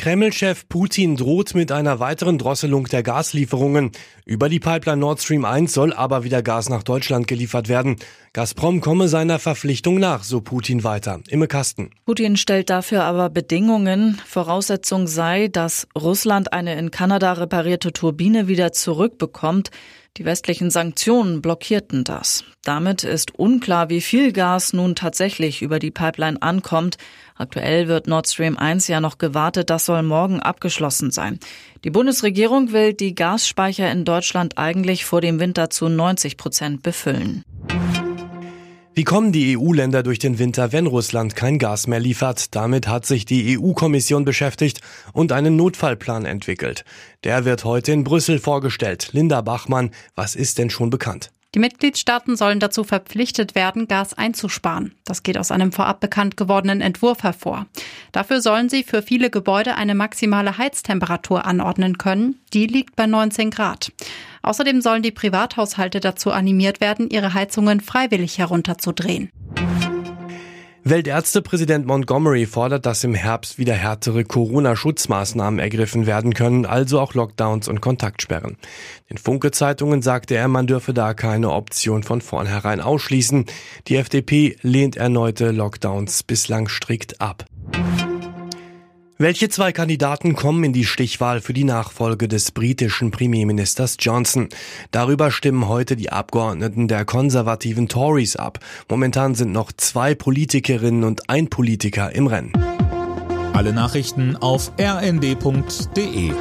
Kreml-Chef Putin droht mit einer weiteren Drosselung der Gaslieferungen. Über die Pipeline Nord Stream 1 soll aber wieder Gas nach Deutschland geliefert werden. Gazprom komme seiner Verpflichtung nach, so Putin weiter. Imme Kasten. Putin stellt dafür aber Bedingungen. Voraussetzung sei, dass Russland eine in Kanada reparierte Turbine wieder zurückbekommt. Die westlichen Sanktionen blockierten das. Damit ist unklar, wie viel Gas nun tatsächlich über die Pipeline ankommt. Aktuell wird Nord Stream 1 ja noch gewartet, das soll morgen abgeschlossen sein. Die Bundesregierung will die Gasspeicher in Deutschland eigentlich vor dem Winter zu 90 Prozent befüllen. Wie kommen die EU-Länder durch den Winter, wenn Russland kein Gas mehr liefert? Damit hat sich die EU-Kommission beschäftigt und einen Notfallplan entwickelt. Der wird heute in Brüssel vorgestellt. Linda Bachmann, was ist denn schon bekannt? Die Mitgliedstaaten sollen dazu verpflichtet werden, Gas einzusparen. Das geht aus einem vorab bekannt gewordenen Entwurf hervor. Dafür sollen sie für viele Gebäude eine maximale Heiztemperatur anordnen können. Die liegt bei 19 Grad. Außerdem sollen die Privathaushalte dazu animiert werden, ihre Heizungen freiwillig herunterzudrehen. Weltärztepräsident Montgomery fordert, dass im Herbst wieder härtere Corona-Schutzmaßnahmen ergriffen werden können, also auch Lockdowns und Kontaktsperren. Den Funke-Zeitungen sagte er, man dürfe da keine Option von vornherein ausschließen. Die FDP lehnt erneute Lockdowns bislang strikt ab. Welche zwei Kandidaten kommen in die Stichwahl für die Nachfolge des britischen Premierministers Johnson? Darüber stimmen heute die Abgeordneten der konservativen Tories ab. Momentan sind noch zwei Politikerinnen und ein Politiker im Rennen. Alle Nachrichten auf rnd.de